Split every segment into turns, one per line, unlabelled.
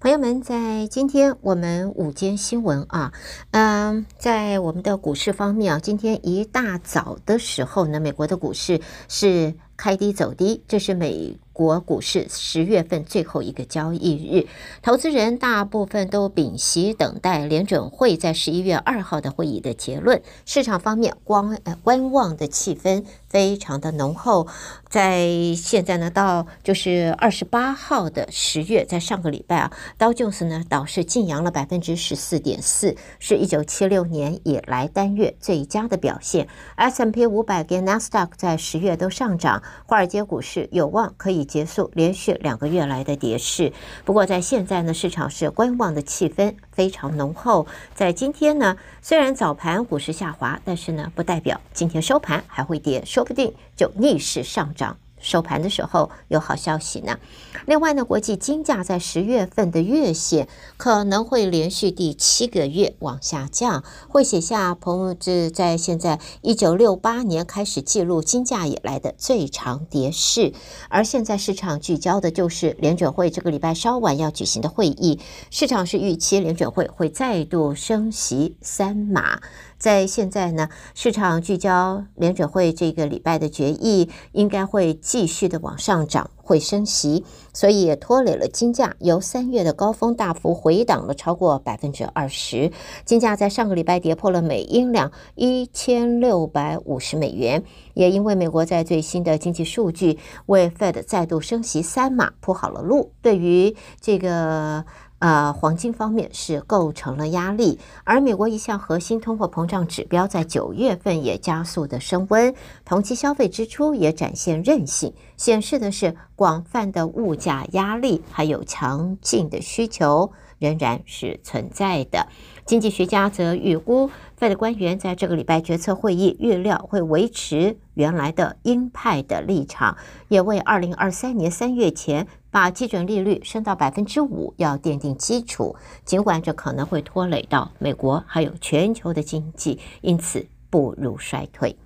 朋友们，在今天我们午间新闻啊，嗯，在我们的股市方面啊，今天一大早的时候呢，美国的股市是开低走低，这是美国股市十月份最后一个交易日，投资人大部分都屏息等待联准会在十一月二号的会议的结论。市场方面，观呃观望的气氛非常的浓厚。在现在呢，到就是二十八号的十月，在上个礼拜啊，道琼斯呢倒是劲扬了百分之十四点四，是一九七六年以来单月最佳的表现。S M P 五百跟纳斯达克在十月都上涨，华尔街股市有望可以。结束连续两个月来的跌势，不过在现在呢，市场是观望的气氛非常浓厚。在今天呢，虽然早盘股市下滑，但是呢，不代表今天收盘还会跌，说不定就逆势上涨。收盘的时候有好消息呢。另外呢，国际金价在十月份的月线可能会连续第七个月往下降，会写下朋友这在现在一九六八年开始记录金价以来的最长跌势。而现在市场聚焦的就是联准会这个礼拜稍晚要举行的会议，市场是预期联准会会再度升息三码。在现在呢，市场聚焦联准会这个礼拜的决议，应该会继续的往上涨，会升息，所以也拖累了金价，由三月的高峰大幅回档了超过百分之二十。金价在上个礼拜跌破了每英两一千六百五十美元，也因为美国在最新的经济数据为 Fed 再度升息三码铺好了路，对于这个。呃，黄金方面是构成了压力，而美国一项核心通货膨胀指标在九月份也加速的升温，同期消费支出也展现韧性，显示的是广泛的物价压力还有强劲的需求仍然是存在的。经济学家则预估，Fed 官员在这个礼拜决策会议预料会维持原来的鹰派的立场，也为二零二三年三月前。把基准利率升到百分之五，要奠定基础。尽管这可能会拖累到美国还有全球的经济，因此步入衰退。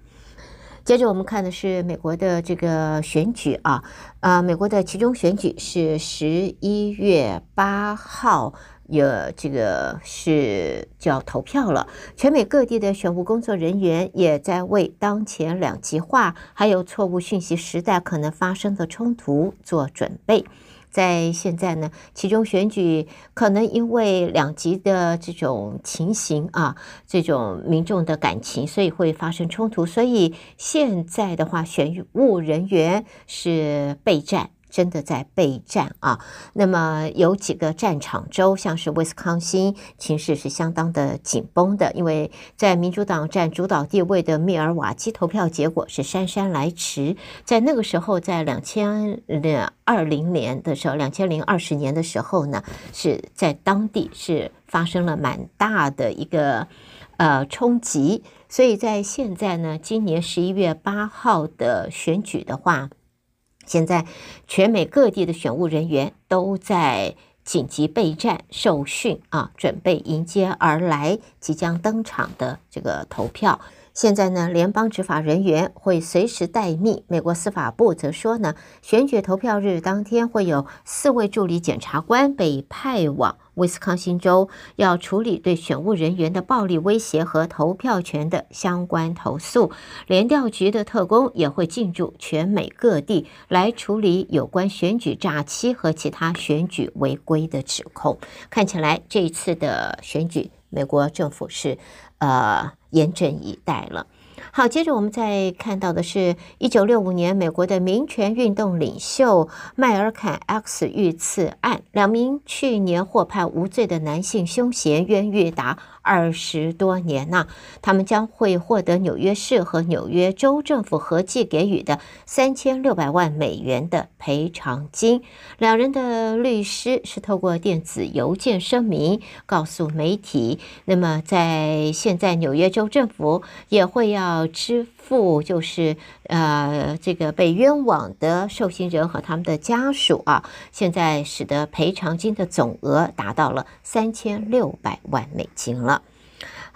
接着我们看的是美国的这个选举啊，啊，美国的其中选举是十一月八号。有这个是就要投票了，全美各地的选务工作人员也在为当前两极化还有错误讯息时代可能发生的冲突做准备。在现在呢，其中选举可能因为两极的这种情形啊，这种民众的感情，所以会发生冲突。所以现在的话，选务人员是备战。真的在备战啊！那么有几个战场州，像是威斯康星，情势是相当的紧绷的，因为在民主党占主导地位的密尔瓦基投票结果是姗姗来迟。在那个时候，在两千二零年的时候，两千零二十年的时候呢，是在当地是发生了蛮大的一个呃冲击。所以在现在呢，今年十一月八号的选举的话。现在，全美各地的选务人员都在紧急备战、受训啊，准备迎接而来即将登场的这个投票。现在呢，联邦执法人员会随时待命。美国司法部则说呢，选举投票日当天会有四位助理检察官被派往威斯康星州，要处理对选务人员的暴力威胁和投票权的相关投诉。联调局的特工也会进驻全美各地来处理有关选举诈欺和其他选举违规的指控。看起来这一次的选举，美国政府是呃。严阵以待了。好，接着我们再看到的是，一九六五年美国的民权运动领袖麦尔坎 X 遇刺案，两名去年获判无罪的男性凶嫌冤狱达二十多年呐，他们将会获得纽约市和纽约州政府合计给予的三千六百万美元的赔偿金。两人的律师是透过电子邮件声明告诉媒体，那么在现在纽约州政府也会要。要支付就是呃，这个被冤枉的受刑人和他们的家属啊，现在使得赔偿金的总额达到了三千六百万美金了。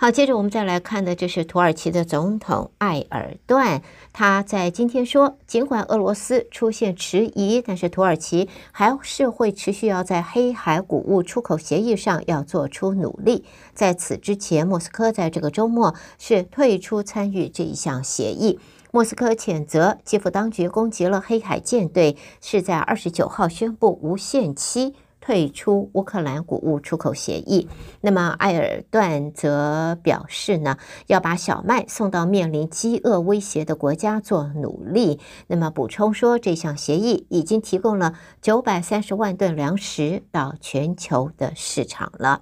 好，接着我们再来看的，这是土耳其的总统埃尔段，他在今天说，尽管俄罗斯出现迟疑，但是土耳其还是会持续要在黑海谷物出口协议上要做出努力。在此之前，莫斯科在这个周末是退出参与这一项协议。莫斯科谴责基辅当局攻击了黑海舰队，是在二十九号宣布无限期。退出乌克兰谷物出口协议。那么，埃尔段则表示呢，要把小麦送到面临饥饿威胁的国家做努力。那么，补充说，这项协议已经提供了九百三十万吨粮食到全球的市场了。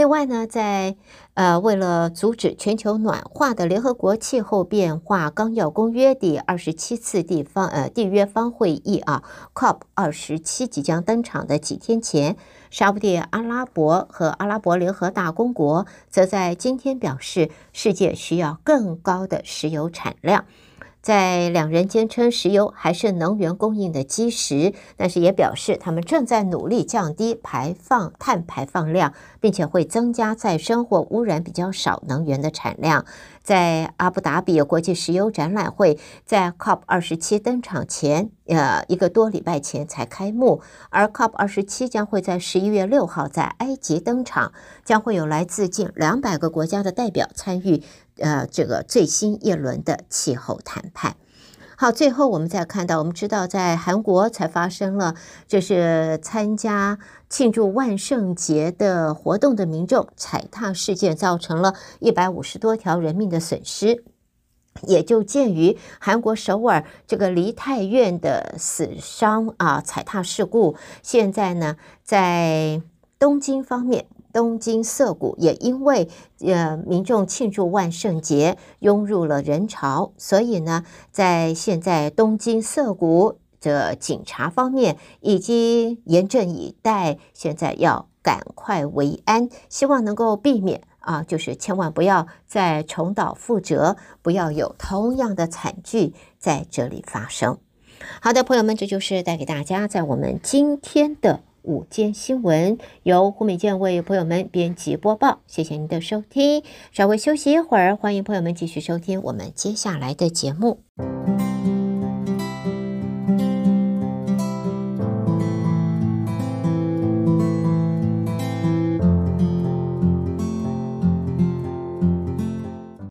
另外呢，在呃，为了阻止全球暖化的联合国气候变化纲要公约第二十七次地方呃缔约方会议啊，COP 二十七即将登场的几天前，沙乌地阿拉伯和阿拉伯联合大公国则在今天表示，世界需要更高的石油产量。在两人坚称石油还是能源供应的基石，但是也表示他们正在努力降低排放碳排放量，并且会增加再生或污染比较少能源的产量。在阿布达比国际石油展览会在 COP 二十七登场前，呃，一个多礼拜前才开幕，而 COP 二十七将会在十一月六号在埃及登场，将会有来自近两百个国家的代表参与。呃，这个最新一轮的气候谈判。好，最后我们再看到，我们知道在韩国才发生了，就是参加庆祝万圣节的活动的民众踩踏事件，造成了一百五十多条人命的损失。也就鉴于韩国首尔这个梨泰院的死伤啊，踩踏事故，现在呢，在东京方面。东京涩谷也因为呃民众庆祝万圣节涌入了人潮，所以呢，在现在东京涩谷的警察方面已经严阵以待，现在要赶快维安，希望能够避免啊，就是千万不要再重蹈覆辙，不要有同样的惨剧在这里发生。好的，朋友们，这就是带给大家在我们今天的。午间新闻由胡美健为朋友们编辑播报，谢谢您的收听。稍微休息一会儿，欢迎朋友们继续收听我们接下来的节目。